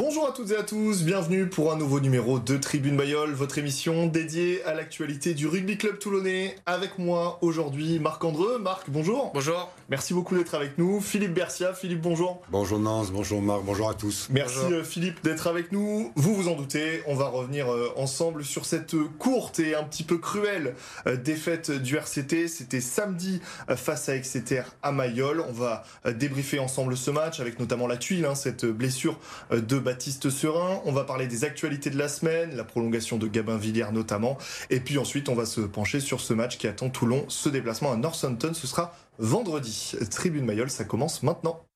Bonjour à toutes et à tous, bienvenue pour un nouveau numéro de Tribune Mayol, votre émission dédiée à l'actualité du rugby club toulonnais. Avec moi aujourd'hui Marc Andreux. Marc, bonjour. Bonjour. Merci beaucoup d'être avec nous. Philippe Bercia, Philippe, bonjour. Bonjour Nance, bonjour Marc, bonjour à tous. Merci euh, Philippe d'être avec nous. Vous vous en doutez, on va revenir euh, ensemble sur cette courte et un petit peu cruelle euh, défaite du RCT. C'était samedi face à Exeter à Mayol. On va débriefer ensemble ce match avec notamment la tuile, hein, cette blessure de Baptiste Serin. On va parler des actualités de la semaine, la prolongation de Gabin Villiers notamment. Et puis ensuite, on va se pencher sur ce match qui attend Toulon. Ce déplacement à Northampton, ce sera vendredi. Tribune Mayol, ça commence maintenant.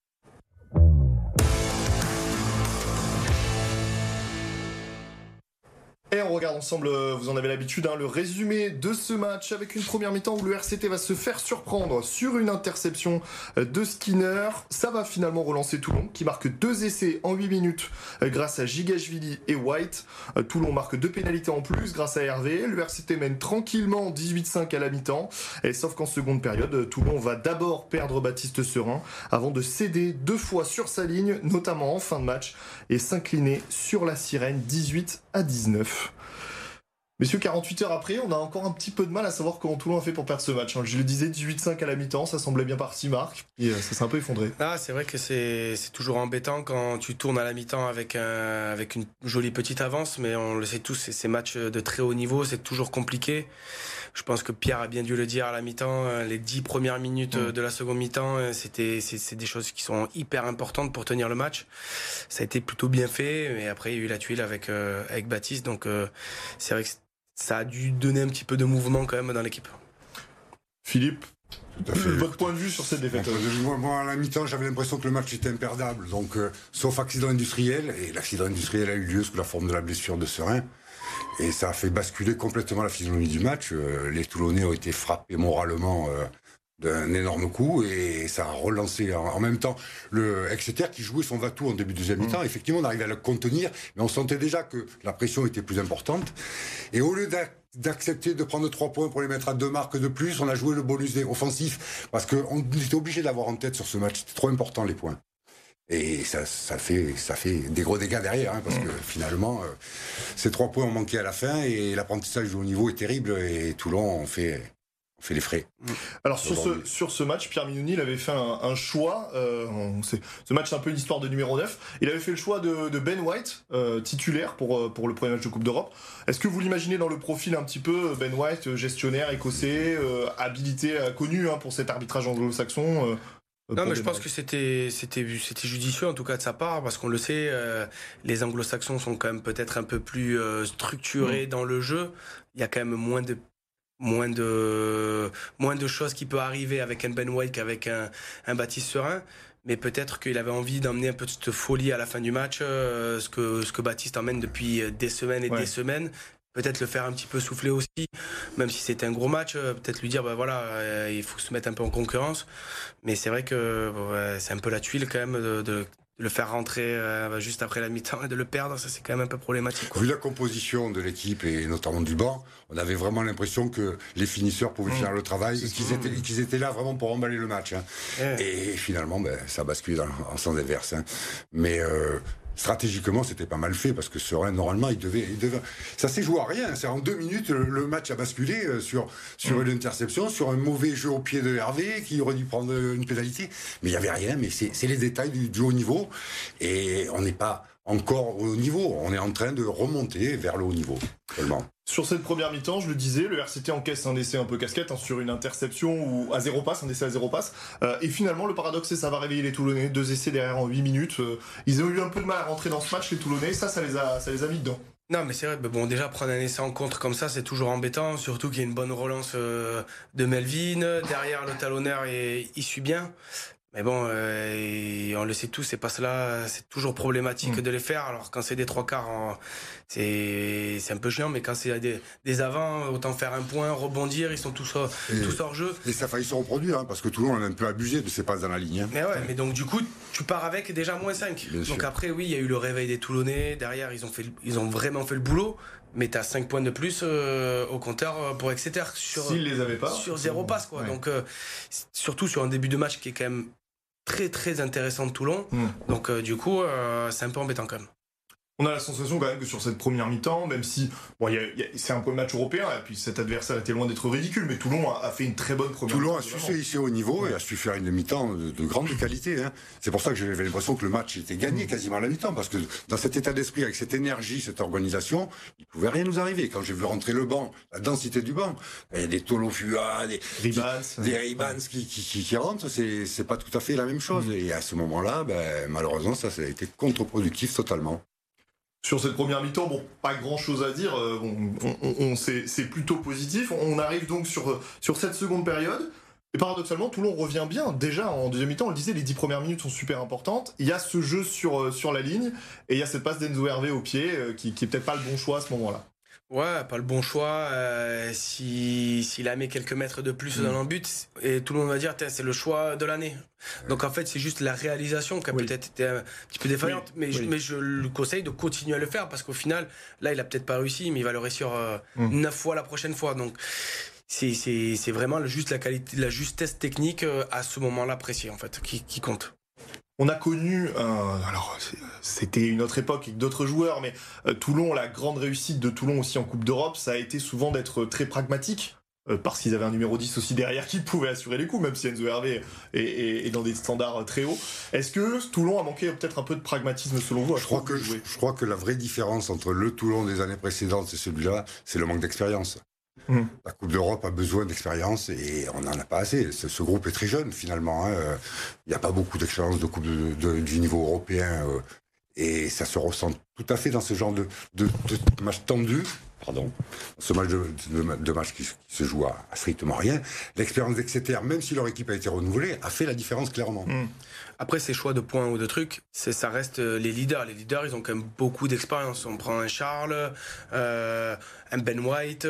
Et on regarde ensemble, euh, vous en avez l'habitude, hein, le résumé de ce match avec une première mi-temps où le RCT va se faire surprendre sur une interception euh, de Skinner. Ça va finalement relancer Toulon qui marque deux essais en 8 minutes euh, grâce à Gigashvili et White. Toulon marque deux pénalités en plus grâce à Hervé. Le RCT mène tranquillement 18-5 à la mi-temps. Et sauf qu'en seconde période, Toulon va d'abord perdre Baptiste Serin avant de céder deux fois sur sa ligne, notamment en fin de match, et s'incliner sur la sirène 18 à 19. Messieurs, 48 heures après, on a encore un petit peu de mal à savoir comment Toulon a fait pour perdre ce match. Hein. Je le disais, 18-5 à la mi-temps, ça semblait bien parti, Marc, et euh, ça s'est un peu effondré. Ah, c'est vrai que c'est toujours embêtant quand tu tournes à la mi-temps avec, avec une jolie petite avance, mais on le sait tous, ces matchs de très haut niveau, c'est toujours compliqué. Je pense que Pierre a bien dû le dire à la mi-temps, euh, les 10 premières minutes mm. de la seconde mi-temps, euh, c'était c'est des choses qui sont hyper importantes pour tenir le match. Ça a été plutôt bien fait, mais après il y a eu la tuile avec, avec Baptiste, donc c'est vrai que ça a dû donner un petit peu de mouvement quand même dans l'équipe. Philippe Votre point de vue sur cette défaite moi, à la mi-temps, j'avais l'impression que le match était imperdable. Donc, euh, sauf accident industriel, et l'accident industriel a eu lieu sous la forme de la blessure de Serein. Et ça a fait basculer complètement la physionomie du match. Euh, les Toulonnais ont été frappés moralement euh, d'un énorme coup et ça a relancé en, même temps le Exeter qui jouait son va-tout en début de deuxième mi-temps. Mm. Effectivement, on arrivait à le contenir, mais on sentait déjà que la pression était plus importante. Et au lieu d'accepter de prendre trois points pour les mettre à deux marques de plus, on a joué le bonus offensif parce qu'on était obligé d'avoir en tête sur ce match. C'était trop important les points. Et ça, ça, fait, ça fait des gros dégâts derrière, hein, parce mm. que finalement, euh, ces trois points ont manqué à la fin et l'apprentissage du haut niveau est terrible. Et Toulon, on fait, fait les frais. Alors sur ce, sur ce match, Pierre Minouni il avait fait un, choix. Euh, ce match c'est un peu une histoire de numéro 9. Il avait fait le choix de, Ben White, euh, titulaire pour, euh, pour le premier match de Coupe d'Europe. Est-ce que vous l'imaginez dans le profil un petit peu Ben White, gestionnaire écossais, habilité, connu hein, pour cet arbitrage anglo-saxon non, mais je pense que c'était c'était c'était judicieux en tout cas de sa part parce qu'on le sait, les Anglo-Saxons sont quand même peut-être un peu plus structurés mm. dans le jeu. Il y a quand même moins de moins de, moins de choses qui peuvent arriver avec un Ben White qu'avec un, un Baptiste Serein. Mais peut-être qu'il avait envie d'emmener un peu de folie à la fin du match, euh, ce, que, ce que Baptiste emmène depuis des semaines et des semaines peut-être le faire un petit peu souffler aussi, même si c'était un gros match, euh, peut-être lui dire bah voilà, euh, il faut se mettre un peu en concurrence. Mais c'est vrai que c'est un peu la tuile quand même de, le faire rentrer euh, juste après la mi-temps et de le perdre, ça c'est quand même un peu problématique. Vu la composition de l'équipe et notamment du banc, on avait vraiment l'impression que les finisseurs pouvaient mmh. faire le travail et qu'ils étaient, qu'ils étaient, là vraiment pour emballer le match. Hein. Et finalement, ben, ça bascule en, sens inverse. Hein. Mais euh, stratégiquement, c'était pas mal fait parce que Serein, normalement, il devait, il devait... ça s'est joué à rien. C'est en deux minutes, le, match a basculé euh, sur sur mm. une interception, sur un mauvais jeu au pied de Hervé qui aurait dû prendre une pénalité. Mais il y avait rien. Mais c'est les détails du, du, haut niveau et on n'est pas encore au haut niveau. On est en train de remonter vers le haut niveau. Seulement. Sur cette première mi-temps, je le disais, le RCT encaisse un essai un peu casquette hein, sur une interception ou à zéro passe, un essai à zéro passe. Euh, et finalement, le paradoxe, c'est ça va réveiller les Toulonnais. Deux essais derrière en 8 minutes. Euh, ils ont eu un peu de mal à rentrer dans ce match, les Toulonnais. Ça, ça les a, ça les a mis dedans. Non, mais c'est vrai. bon, déjà prendre un essai en contre comme ça, c'est toujours embêtant. Surtout qu'il y a une bonne relance euh, de Melvin. Derrière, le talonneur, il suit bien. Mais bon, euh, on le sait tous, c'est pas cela, c'est toujours problématique mm. de les faire. Alors quand c'est des trois quarts, c'est c'est un peu chiant, mais quand c'est des, des avants, autant faire un point, rebondir, ils sont tous, tous hors jeu. Et ça a failli se reproduire, hein, parce que tout le monde a un peu abusé de ces passes dans la ligne. Hein. Mais ouais, mais donc du coup, tu pars avec déjà moins 5. donc après, oui, il y a eu le réveil des Toulonnais, derrière, ils ont, fait, ils ont vraiment fait le boulot mais tu as 5 points de plus euh, au compteur euh, pour Exeter sur les avaient pas sur zéro passe quoi. Donc surtout sur un début de match qui est quand même très très intéressant de Toulon. Hmm. Donc euh, du coup, euh, c'est un peu embêtant quand même. On a la sensation quand même que sur cette première mi-temps, même si bon, c'est un peu le match européen, et puis cet adversaire était loin d'être ridicule, mais Toulon a, fait une très bonne première Toulon a su se au niveau et a su faire une mi-temps de, grande qualité. Hein. C'est pour ça que j'avais l'impression que le match était gagné quasiment à la mi-temps, parce que dans cet état d'esprit, avec cette énergie, cette organisation, il pouvait rien nous arriver. Quand j'ai vu rentrer le banc, la densité du banc, il y a des Tolofua, des Ribans, des Ribans qui, qui, qui, rentrent, c'est pas tout à fait la même chose. Mm. Et à ce moment-là, ben, malheureusement, ça, ça a été contre-productif totalement. Sur cette première mi-temps, bon, pas grand-chose à dire. Euh, on, c'est plutôt positif. On arrive donc sur, sur cette seconde période. Et paradoxalement, Toulon revient bien. Déjà, en deuxième mi-temps, on le disait, les dix premières minutes sont super importantes. Il y a ce jeu sur, euh, sur la ligne et il y a cette passe d'Enzo Hervé au pied euh, qui, qui est peut-être pas le bon choix à ce moment-là. Ouais, pas le bon choix. Euh, S'il a mis quelques mètres de plus dans le but, et tout le monde va dire, c'est le choix de l'année. Donc en fait, c'est juste la réalisation qui a peut-être été un petit peu défaillante. mais, je, mais je le conseille de continuer à le faire parce qu'au final, là, il a peut-être pas réussi, mais il va le réussir euh, mm. neuf fois la prochaine fois. Donc c'est vraiment juste la qualité, la justesse technique euh, à ce moment-là précis en fait qui, qui compte. On a connu, alors c'était une autre époque avec d'autres joueurs, mais euh, Toulon, la grande réussite de Toulon aussi en Coupe d'Europe, ça a été souvent d'être très pragmatique. Euh, parce qu'ils avaient un numéro 10 aussi derrière qui pouvait assurer les coups, même si Enzo Hervé est, dans des standards très hauts. Est-ce que Toulon a manqué peut-être un peu de pragmatisme selon vous je crois, que, je crois que la vraie différence entre le Toulon des années précédentes et celui-là, c'est le manque d'expérience. Mmh. La Coupe d'Europe a besoin d'expérience et on n'en a pas assez. Ce, groupe est très jeune finalement. Hein. Il n'y a pas beaucoup d'expérience de Coupe du niveau européen euh, et ça se ressent tout à fait dans ce genre de, match tendu. Pardon, ce match de, match qui, se joue à, strictement rien. L'expérience d'Exeter, même si leur équipe a été renouvelée, a fait la différence clairement. Mmh. Après, ces choix de points ou de trucs, ça reste euh, les leaders. Les leaders, ils ont quand même beaucoup d'expérience. On prend un Charles, euh, un Ben White.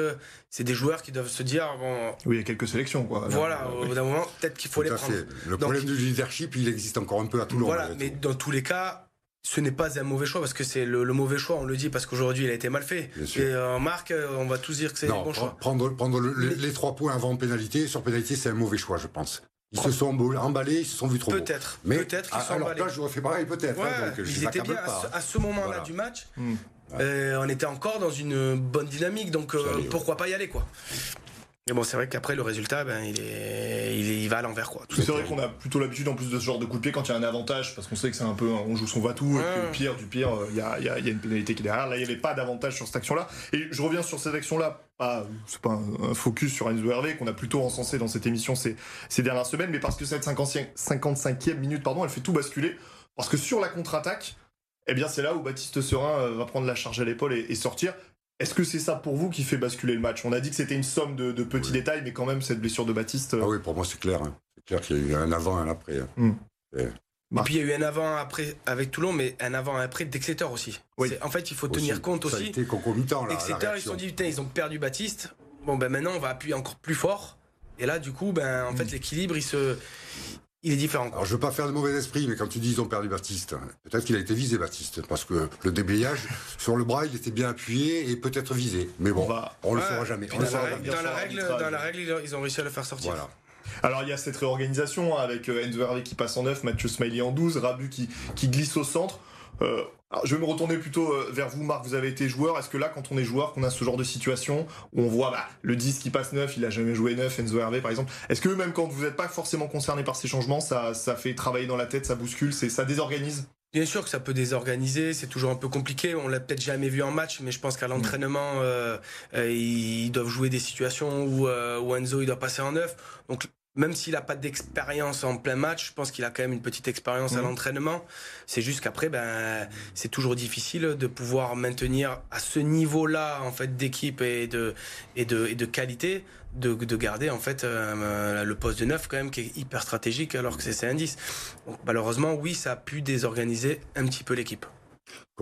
C'est des joueurs qui doivent se dire bon. Oui, il y a quelques sélections, quoi. Voilà, au bout d'un moment, peut-être qu'il faut les prendre. Le problème du leadership, il existe encore un peu à Toulon. Voilà, mais dans tous les cas, ce n'est pas un mauvais choix parce que c'est le, mauvais choix, on le dit parce qu'aujourd'hui il a été mal fait. Et en marque, on va tous dire que c'est le bon choix. Prendre, prendre les trois points avant pénalité, sur pénalité, c'est un mauvais choix, je pense. Ils se sont emballés, ils se sont vus trop Peut-être. Mais peut-être qu'ils sont alors là, j'aurais fait pareil, peut-être. Hein, ils étaient bien à ce, moment-là du match. Hmm. Euh, on était encore dans une bonne dynamique, donc euh, pourquoi pas y aller, quoi. Bon, c'est vrai qu'après, le résultat, ben, il, est, il, va à l'envers. quoi. C'est vrai qu'on a plutôt l'habitude, en plus de ce genre de coup de pied, quand il y a un avantage, parce qu'on sait que c'est un peu, on joue son va-tout, et puis pire, du pire, il y a, y a, une pénalité qui est derrière. Là, il n'y avait pas d'avantage sur cette action-là. Et je reviens sur cette action-là, pas, c'est pas un, focus sur Enzo Hervé, qu'on a plutôt encensé dans cette émission ces, ces dernières semaines, mais parce que cette 55e minute, pardon, elle fait tout basculer. Parce que sur la contre-attaque, eh bien, c'est là où Baptiste Serin euh, va prendre la charge à l'épaule et sortir. Est-ce que c'est ça pour vous qui fait basculer le match? On a dit que c'était une somme de, petits détails, mais quand même, cette blessure de Baptiste. Ah oui, pour moi, c'est clair. Hein. C'est clair qu'il y a eu un avant et un après. Hein. Hmm. Et... puis il y a eu un avant après avec Toulon, mais un avant et après d'Exeter aussi. En fait, il faut tenir compte aussi. Ça a été concomitant là. Exeter, ils se sont dit putain, ils ont perdu Baptiste. Bon ben maintenant on va appuyer encore plus fort. Et là, du coup, ben en fait, hmm. l'équilibre il se il est différent. Alors je veux pas faire de mauvais esprit, mais quand tu dis ils ont perdu Baptiste, peut-être qu'il a été visé Baptiste, parce que le déblayage sur le bras il était bien appuyé et peut-être visé. Mais bon, on, ne le saura jamais. Dans, la, règle, ils ont réussi à le faire sortir. Voilà. Alors il y a cette réorganisation hein, avec euh, Enzo Hervé qui passe en 9, Mathieu Smiley en 12, Rabu qui, qui glisse au centre. Euh, je vais me retourner plutôt euh, vers vous, Marc. Vous avez été joueur. Est-ce que là, quand on est joueur, qu'on a ce genre de situation où on voit bah, le 10 qui passe 9, il a jamais joué 9, Enzo Hervé par exemple, est-ce que même quand vous n'êtes pas forcément concerné par ces changements, ça, ça fait travailler dans la tête, ça bouscule, ça désorganise? Bien sûr que ça peut désorganiser, c'est toujours un peu compliqué. On l'a peut-être jamais vu en match, mais je pense qu'à l'entraînement, euh, ils doivent jouer des situations où, où Enzo il doit passer en 9. Donc même s'il n'a pas d'expérience en plein match, je pense qu'il a quand même une petite expérience à mhm. l'entraînement. C'est juste qu'après, ben, c'est toujours difficile de pouvoir maintenir à ce niveau-là en fait d'équipe et de et de et de qualité de, de garder en fait euh, le poste de neuf quand même qui est hyper stratégique alors que c'est un 10. Donc malheureusement, oui, ça a pu désorganiser un petit peu l'équipe.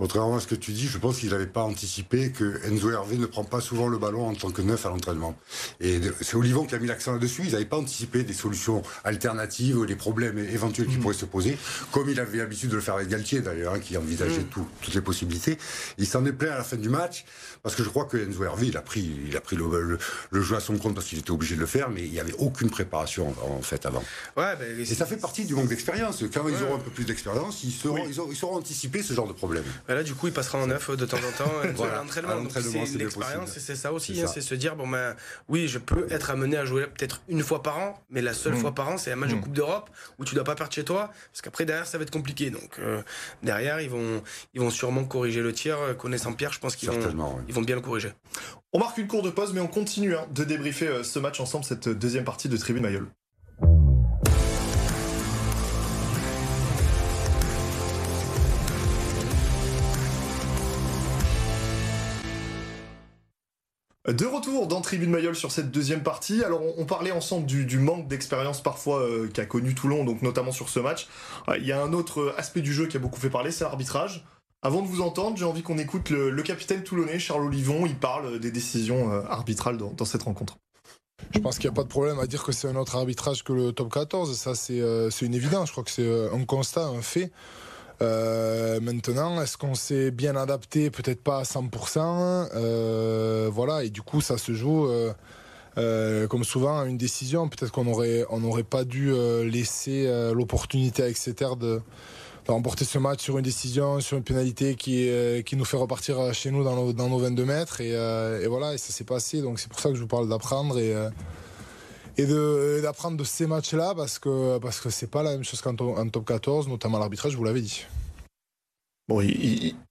Contrairement à ce que tu dis, je pense qu'ils n'avaient pas anticipé que Enzo Hervé ne prend pas souvent le ballon en tant que neuf à l'entraînement. Et c'est Olivon qui a mis l'accent là-dessus. Ils n'avaient pas anticipé des solutions alternatives ou des problèmes éventuels qui mm. pourraient se poser, comme il avait l'habitude de le faire avec Galtier d'ailleurs, hein, qui envisageait mm. toutes les possibilités. Il s'en est plein à la fin du match, parce que je crois que Enzo Hervé, il a pris, il a pris le, jeu à son compte parce qu'il était obligé de le faire, mais il n'y avait aucune préparation en fait avant. Ouais, et ça fait partie du manque d'expérience. Quand ils auront un peu plus d'expérience, ils, sauront anticiper ce genre de problème. Bah là, du coup, il passera en neuf de temps en temps voilà, à l'entraînement. C'est l'expérience, c'est ça aussi. Hein, c'est se dire bon ben oui, je peux être amené à jouer peut-être une fois par an, mais la seule mm. fois par an, c'est un match de mm. Coupe d'Europe où tu dois pas perdre chez toi, parce qu'après derrière, ça va être compliqué. Donc euh, derrière, ils vont, ils vont sûrement corriger le tir. Euh, connaissant Pierre, je pense qu'ils vont, ils vont bien le corriger. On marque une courte pause, mais on continue hein, de débriefer euh, ce match ensemble, cette deuxième partie de Tribune Mayol. De retour dans Tribune Mayol sur cette deuxième partie. Alors, on, parlait ensemble du, manque d'expérience parfois euh, qu'a connu Toulon, donc notamment sur ce match. Euh, il y a un autre aspect du jeu qui a beaucoup fait parler, c'est l'arbitrage. Avant de vous entendre, j'ai envie qu'on écoute le, capitaine toulonnais, Charles Olivon. Il parle des décisions euh, arbitrales dans, dans, cette rencontre. Je pense qu'il n'y a pas de problème à dire que c'est un autre arbitrage que le top 14. Ça, c'est une évidence. Je crois que c'est un constat, un fait. Euh, maintenant, est-ce qu'on s'est bien adapté? Peut-être pas à 100%. Euh, voilà, et du coup, ça se joue. Euh, comme souvent, à une décision. Peut-être qu'on aurait, on n'aurait pas dû laisser l'opportunité à Exeter de, remporter ce match sur une décision, sur une pénalité qui, nous fait repartir chez nous dans nos, dans nos 22 mètres. Et, voilà, et ça s'est passé. Donc c'est pour ça que je vous parle d'apprendre et d'apprendre de, ces matchs-là parce que parce que c'est pas la même chose qu'en top 14, notamment l'arbitrage, je vous l'avez dit. Bon,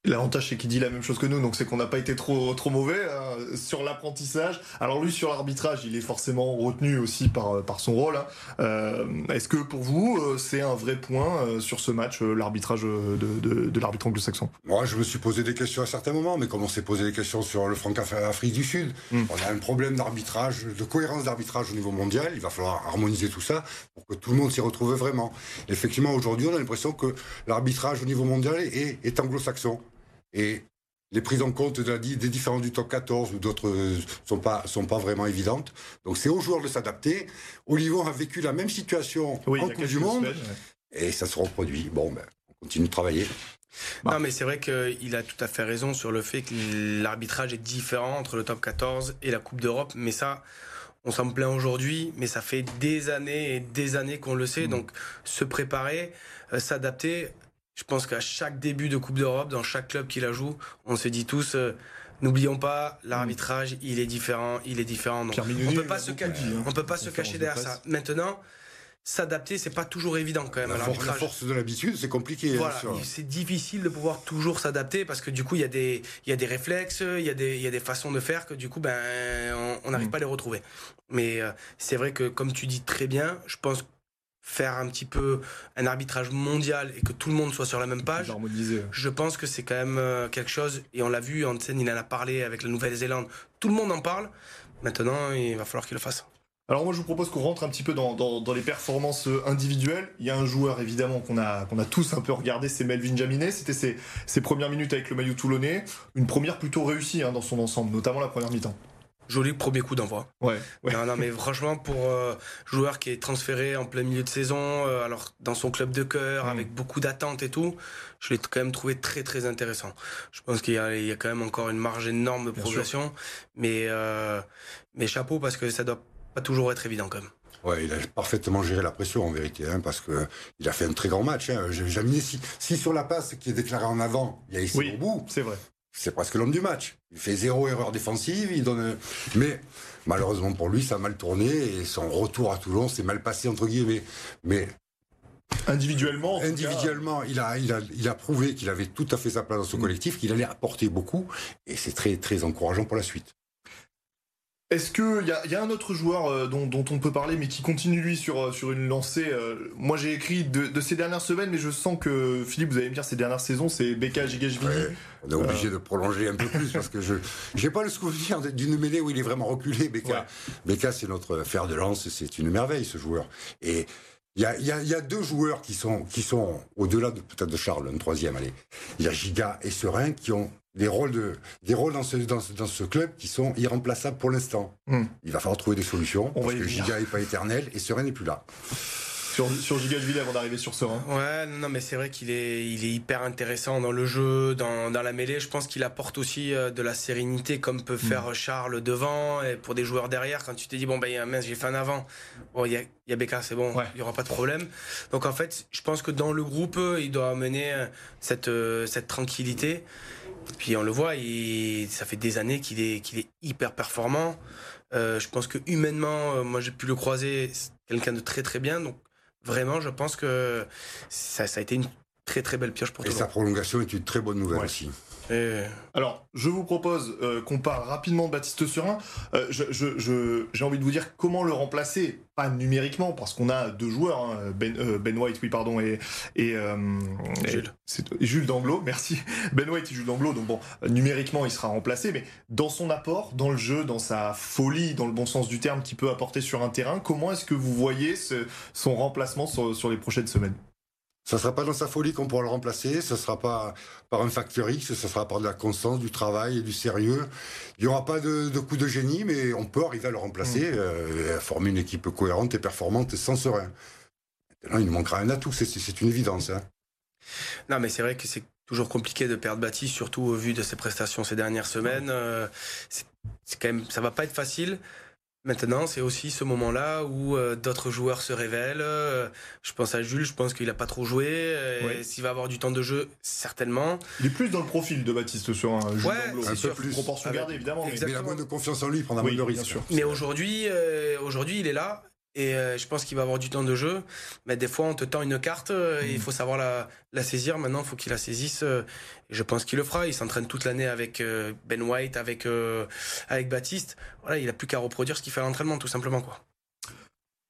l'avantage c'est qu'il dit la même chose que nous, donc c'est qu'on n'a pas été trop trop mauvais hein, sur l'apprentissage. Alors lui sur l'arbitrage, il est forcément retenu aussi par par son rôle. Hein. Euh, est-ce que pour vous euh, c'est un vrai point euh, sur ce match l'arbitrage de, de, l'arbitre anglo-saxon? Moi, je me suis posé des questions à certains moments, mais comme on s'est posé des questions sur le Franc-Afrique du Sud, hmm. on a un problème d'arbitrage, de cohérence d'arbitrage au niveau mondial. Il va falloir harmoniser tout ça pour que tout le monde s'y retrouve vraiment. Effectivement, aujourd'hui, on a l'impression que l'arbitrage au niveau mondial est est anglo-saxon. Et les prises en compte des différents du top 14 ou d'autres euh, sont pas sont pas vraiment évidentes. Donc c'est aux joueurs de s'adapter. Olivon a vécu la même situation en Coupe du Monde et ça se reproduit. Bon, ben, on continue de travailler. Non, mais c'est vrai qu'il a tout à fait raison sur le fait que l'arbitrage est différent entre le top 14 et la Coupe d'Europe. Mais ça, on s'en plaint aujourd'hui, mais ça fait des années et des années qu'on le sait. Mmh. Donc se préparer, euh, s'adapter je pense qu'à chaque début de Coupe d'Europe, dans chaque club qui la joue, on se dit tous. Euh, n'oublions pas, l'arbitrage, il est différent, il est différent. Donc, on peut pas se, hein. on peut pas se cacher derrière ça. Maintenant, s'adapter, c'est pas toujours évident quand même. La, force, la force de l'habitude, c'est compliqué. Voilà, c'est difficile de pouvoir toujours s'adapter parce que du coup, il y a des, il y a des réflexes, il y a des, il y a des façons de faire que du coup, ben, on n'arrive mm. pas à les retrouver. Mais euh, c'est vrai que, comme tu dis très bien, je pense faire un petit peu un arbitrage mondial et que tout le monde soit sur la même page, je pense que c'est quand même euh, quelque chose, et on l'a vu, Hansen il en a parlé avec la Nouvelle-Zélande, tout le monde en parle, maintenant il va falloir qu'il le fasse. Alors moi je vous propose qu'on rentre un petit peu dans, dans, les performances euh, individuelles. Il y a un joueur évidemment qu'on a, qu'on a tous un peu regardé, c'est Melvin Jaminet. C'était ses, ses, premières minutes avec le maillot toulonnais. Une première plutôt réussie hein, dans son ensemble, notamment la première mi-temps joli premier coup d'envoi. Ouais, Non, non, mais franchement, pour euh, joueur qui est transféré en plein milieu de saison, euh, alors dans son club de cœur, mm. avec beaucoup d'attentes et tout, je l'ai quand même trouvé très très intéressant. Je pense qu'il y, y, a quand même encore une marge énorme de progression, mais euh, mais chapeau parce que ça doit pas toujours être évident quand même. Ouais, il a parfaitement géré la pression en vérité, hein, parce que il a fait un très grand match. Hein. Jamais si, si sur la passe qui est déclarée en avant, il y a ici oui, au bout. C'est vrai c'est presque l'homme du match. Il fait zéro erreur défensive, il donne. Mais malheureusement pour lui, ça a mal tourné et son retour à Toulon s'est mal passé entre guillemets. Mais Individuellement Individuellement, il, a, il, a, il a prouvé qu'il avait tout à fait sa place dans ce mm. collectif, qu'il allait apporter beaucoup, et c'est très, très encourageant pour la suite. Est-ce qu'il y a, y a un autre joueur euh, dont, dont, on peut parler, mais qui continue lui sur, euh, sur une lancée euh, Moi j'ai écrit de, de, ces dernières semaines, mais je sens que Philippe, vous allez me dire ces dernières saisons, c'est Beka Gigashvili. Ouais, on est obligé de prolonger un peu plus parce que je j'ai pas le souvenir d'une mêlée où il est vraiment reculé. Beka, Beka c'est notre fer de lance, c'est une merveille ce joueur. Et il y a, y, a, y a, deux joueurs qui sont, qui sont au-delà de peut-être de Charles, un troisième, allez. Il y a Giga et Serein qui ont des rôles, de, des rôles dans, ce, dans, dans ce club qui sont irremplaçables pour l'instant. Hmm. Il va falloir trouver des solutions parce que Giga n'est pas éternel et Serein n'est plus là. sur, sur Giga avant d'arriver sur Serein. Ouais, non, mais c'est vrai qu'il est, il est hyper intéressant dans le jeu, dans, dans la mêlée. Je pense qu'il apporte aussi euh, de la sérénité, comme peut faire mm. Charles devant, et pour des joueurs derrière, quand tu te dis, bon, ben, mince, j'ai fait un avant. Bon, il y a, y a Becca, c'est bon, il n'y aura pas de problème. Donc, en fait, je pense que dans le groupe, il doit amener euh, cette, euh, cette tranquillité. Puis on le voit, il, ça fait des années qu'il est, qu'il est hyper performant. Euh, je pense que humainement, euh, moi j'ai pu le croiser, quelqu'un de très très bien. Donc vraiment, je pense que ça, ça a été une très très belle pioche pour Et sa prolongation est une très bonne nouvelle aussi. Alors, je vous propose euh, qu'on parle rapidement de Baptiste Serin. Euh, j'ai envie de vous dire comment le remplacer, pas numériquement, parce qu'on a deux joueurs, hein, ben, euh, ben, White, oui, pardon, et, et, Jules. Jules Danglo, merci. Ben White et Jules Danglo, donc bon, numériquement, il sera remplacé, mais dans son apport, dans le jeu, dans sa folie, dans le bon sens du terme qu'il peut apporter sur un terrain, comment est-ce que vous voyez son remplacement sur les prochaines semaines? Ça ne sera pas dans sa folie qu'on pourra le remplacer, ce ne sera pas par un facteur X, ce sera par de la constance, du travail et du sérieux. Il n'y aura pas de, coup de génie, mais on peut arriver à le remplacer, mmh. euh, à former une équipe cohérente et performante et sans serein. Maintenant, il nous manquera un atout, c'est une évidence. Hein. Non, mais c'est vrai que c'est toujours compliqué de perdre Baptiste, surtout au vu de ses prestations ces dernières semaines. Euh, c'est quand même, ça va pas être facile. Maintenant, c'est aussi ce moment-là où euh, d'autres joueurs se révèlent. Euh, je pense à Jules, je pense qu'il n'a pas trop joué. Euh, s'il va avoir du temps de jeu, certainement. Il est plus dans le profil de Baptiste sur un Jules ouais, un peu plus. Proportion gardée, évidemment. Mais il a moins de confiance en lui, il prendra moins de risques. Mais aujourd'hui, aujourd'hui, il est là. Et euh, je pense qu'il va avoir du temps de jeu. Mais des fois, on te tend une carte euh, et il mm. faut savoir la, la saisir. Maintenant, il faut qu'il la saisisse. Euh, et je pense qu'il le fera. Il s'entraîne toute l'année avec Ben White, avec, avec Baptiste. Voilà, il a plus qu'à reproduire ce qu'il fait à l'entraînement, tout simplement. quoi.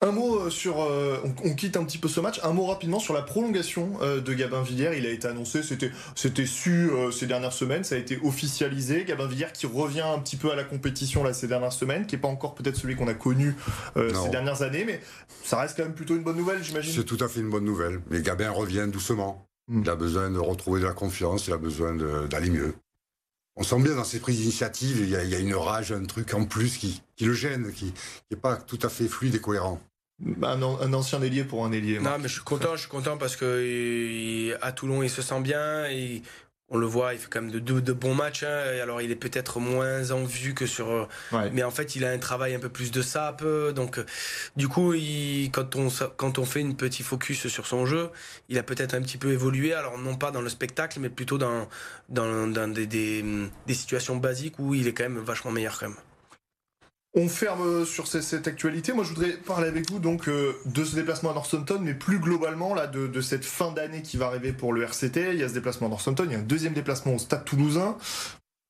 Un mot euh, sur, euh, on, quitte un petit peu ce match. Un mot rapidement sur la prolongation euh, de Gabin Villiers. Il a été annoncé, c'était, c'était su ces dernières semaines, ça a été officialisé. Gabin Villiers qui revient un petit peu à la compétition là ces dernières semaines, qui est pas encore peut-être celui qu'on a connu ces dernières années, mais ça reste quand même plutôt une bonne nouvelle, j'imagine. C'est tout à fait une bonne nouvelle. Mais Gabin revient doucement. Hmm. Il a besoin de retrouver de la confiance, il a besoin d'aller mieux. On sent bien dans ses prises d'initiative, il, il, y a une rage, un truc en plus qui, qui le gêne, qui n'est pas tout à fait fluide et cohérent. Un, un, ancien ailier pour un ailier. Non, mais je suis content, je suis content parce que à Toulon, il se sent bien. Et on le voit, il fait quand même de, de, bons matchs. Hein, alors, il est peut-être moins en vue que sur. Mais en fait, il a un travail un peu plus de sap. Donc, du coup, il, quand, on, quand on fait une petite focus sur son jeu, il a peut-être un petit peu évolué. Alors, non pas dans le spectacle, mais plutôt dans, dans, dans des, des, des situations basiques où il est quand même vachement meilleur quand même. On ferme euh, sur cette actualité. Moi, je voudrais parler avec vous donc euh, de ce déplacement à Northampton, mais plus globalement là de, cette fin d'année qui va arriver pour le RCT. Il y a ce déplacement à Northampton, il y a un deuxième déplacement au Stade Toulousain,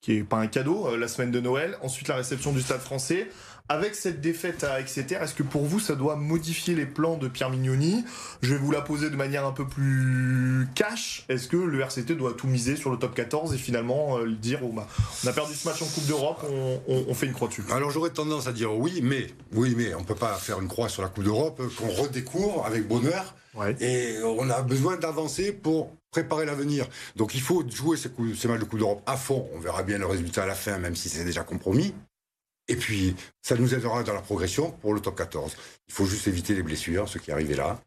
qui est pas un cadeau, euh, la semaine de Noël. Ensuite, la réception du Stade Français. Avec cette défaite à Exeter, est-ce que pour vous ça doit modifier les plans de Pierre Mignoni? Je vais vous la poser de manière un peu plus cash. Est-ce que le RCT doit tout miser sur le top 14 et finalement euh, dire oh, bah, on a perdu ce match en Coupe d'Europe, on, fait une croix dessus? Alors j'aurais tendance à dire oui, mais oui, mais on peut pas faire une croix sur la Coupe d'Europe qu'on redécouvre avec bonheur. Et on a besoin d'avancer pour préparer l'avenir. Donc il faut jouer ces, ces matchs de Coupe d'Europe à fond. On verra bien le résultat à la fin, même si c'est déjà compromis. Et puis, ça nous aidera dans la progression pour le top 14. Il faut juste éviter les blessures, ce qui arrivait là.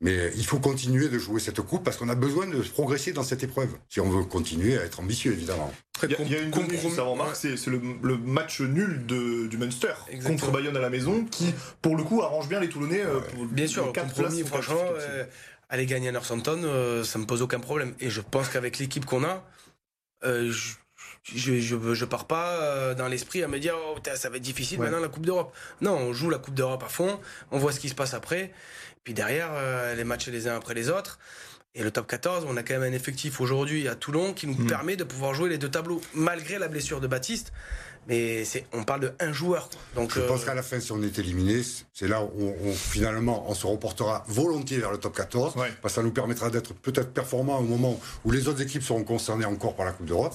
Mais il faut continuer de jouer cette coupe parce qu'on a besoin de progresser dans cette épreuve. Si on veut continuer à être ambitieux, évidemment. Il y a, une chose avant Marc, c'est le, match nul de, du Munster contre Bayonne à la maison qui, pour le coup, arrange bien les Toulonnais. Euh, bien sûr, quatre compromis, franchement, euh, aller gagner à Northampton, euh, ça me pose aucun problème. Et je pense qu'avec l'équipe qu'on a, je, je, je, je, pars pas euh, dans l'esprit à me dire oh, ça va être difficile maintenant la Coupe d'Europe. Non, on joue la Coupe d'Europe à fond, on voit ce qui se passe après. Puis derrière, euh, les matchs les uns après les autres. Et le top 14, on a quand même un effectif aujourd'hui à Toulon qui nous mm. permet de pouvoir jouer les deux tableaux, malgré la blessure de Baptiste. Mais on parle de un joueur. Donc, je pense euh, qu'à la fin, si on est éliminé, c'est là où on, finalement on se reportera volontiers vers le top 14, parce que ça nous permettra d'être peut-être performants au moment où les autres équipes seront concernées encore par la Coupe d'Europe.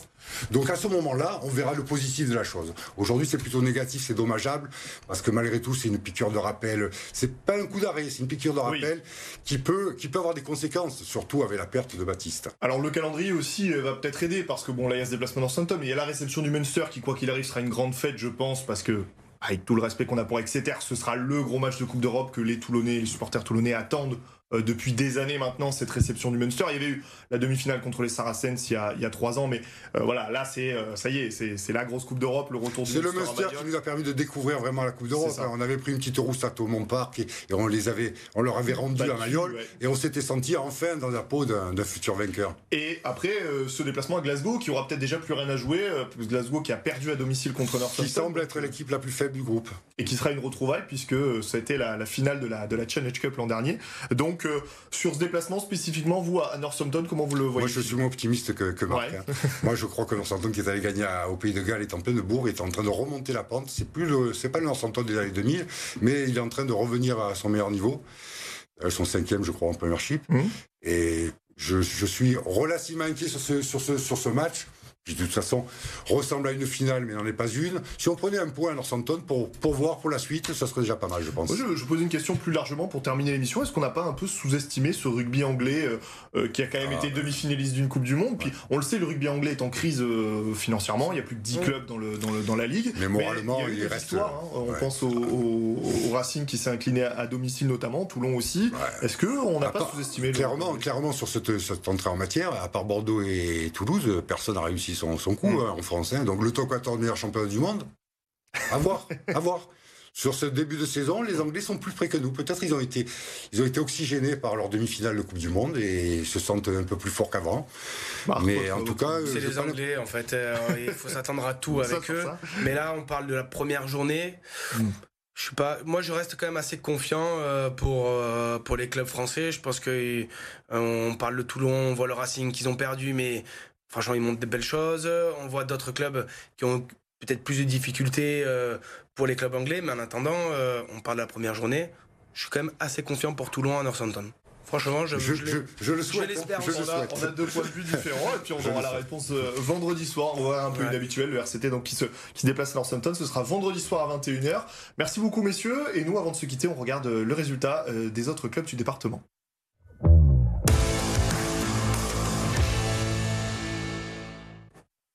Donc à ce moment-là, on verra le positif de la chose. Aujourd'hui, c'est plutôt négatif, c'est dommageable, parce que malgré tout, c'est une piqûre de rappel. C'est pas un coup d'arrêt, c'est une piqûre de rappel qui peut qui peut avoir des conséquences, surtout avec la perte de Baptiste. Alors le calendrier aussi euh, va peut-être aider, parce que bon, là il y a ce déplacement dans Southampton, mais il y a la réception du Munster qui, quoi qu'il arrive, sera une grande fête, je pense, parce que avec tout le respect qu'on a pour Exeter, ce sera le gros match de Coupe d'Europe que les Toulonnais, les supporters toulonnais attendent euh, depuis des années maintenant cette réception du Munster. Il y avait eu la demi-finale contre les Saracens il y a, il y a trois ans, mais euh, voilà, là c'est euh, ça y est, c'est la grosse Coupe d'Europe, le retour du C'est le Munster qui nous a permis de découvrir vraiment la Coupe d'Europe. Hein. On avait pris une petite rousse à Thomond Park et, et, on les avait, on leur avait rendu la Mayol ouais. et on s'était senti enfin dans la peau d'un futur vainqueur. Et après ce déplacement à Glasgow qui aura peut-être déjà plus rien à jouer, Glasgow qui a perdu à domicile contre Northampton. Qui semble être l'équipe la plus faible du groupe. Et qui sera une retrouvaille puisque été la, la finale de la, de la Challenge Cup l'an dernier. Donc sur ce déplacement spécifiquement, vous, à Northampton, comment vous le voyez? Moi, je suis moins optimiste que, que Marc. Ouais. Hein. Moi, je crois que Northampton, qui est allé gagner à, au Pays de Galles, est en pleine bourre, est en train de remonter la pente. C'est plus le, c'est pas le Northampton des années 2000, mais il est en train de revenir à son meilleur niveau. Son cinquième, je crois, en Premiership. Mmh. Et je, je, suis relativement inquiet sur ce, sur ce, sur ce match qui de toute façon ressemble à une finale, mais n'en est pas une. Si on prenait un point à Northampton pour, pour voir pour la suite, ça serait déjà pas mal, je pense. Je, je pose une question plus largement pour terminer l'émission. Est-ce qu'on n'a pas un peu sous-estimé ce rugby anglais euh, euh, qui a quand même ah, été demi-finaliste d'une Coupe du Monde? Puis on le sait, le rugby anglais est en crise euh, financièrement. Il y a plus de 10 ouais. clubs dans, le, dans, le, dans la ligue. Mais moralement, mais il, il reste. Hein. On ouais. pense au, au, au, Racing qui s'est incliné à, à, domicile notamment, Toulon aussi. Est-ce qu'on n'a pas sous-estimé clairement, le... clairement, sur cette, cette, entrée en matière, à part Bordeaux et Toulouse, personne n'a réussi son, son coup. Mmh en français. Donc le top 14 meilleur champion du monde. À voir, à voir. Sur ce début de saison, les Anglais sont plus près que nous. Peut-être ils ont été, ils ont été oxygénés par leur demi-finale de Coupe du Monde et se sentent un peu plus forts qu'avant. Bah, Mais en tout cas, c'est les Anglais en fait. Euh, il faut s'attendre à tout avec eux. Mais là, on parle de la première journée. Mm. Je suis pas, moi, je reste quand même assez confiant euh, pour euh, pour les clubs français. Je pense que euh, on parle de Toulon, on voit le Racing qu'ils ont perdu, mais Franchement, ils montrent de belles choses. On voit d'autres clubs qui ont peut-être plus de difficultés euh, pour les clubs anglais, mais en attendant, euh, on parle de la première journée. Je suis quand même assez confiant pour Toulon à Northampton. Franchement, je, je, je, je le souhaite. Je on, a, on, a, deux points de vue différents et puis on aura la réponse euh, vendredi soir. On va un peu ouais. inhabituel, le RCT donc qui se, qui se déplace à Northampton. Ce sera vendredi soir à 21h. Merci beaucoup, messieurs. Et nous, avant de se quitter, on regarde le résultat des autres clubs du département.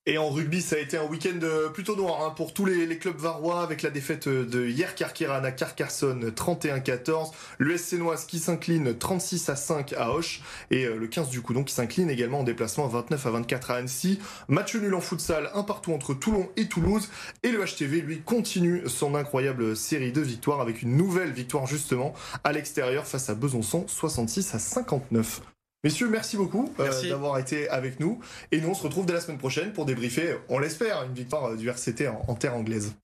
Et en rugby, ça a été un week-end plutôt noir hein, pour tous les, clubs varois avec la défaite de hier Carqueran à Carcassonne 31-14, le SC Noise qui s'incline 36 à 5 à Hoche et le 15 du Coudon qui s'incline également en déplacement 29 à 24 à Annecy. Match nul en futsal, un partout entre Toulon et Toulouse et le HTV lui continue son incroyable série de victoires avec une nouvelle victoire justement à l'extérieur face à Besançon 66 à 59. Messieurs, merci beaucoup euh, d'avoir été avec nous. Et nous, on se retrouve dès la semaine prochaine pour débriefer, on l'espère, une victoire du RCT en, en terre anglaise.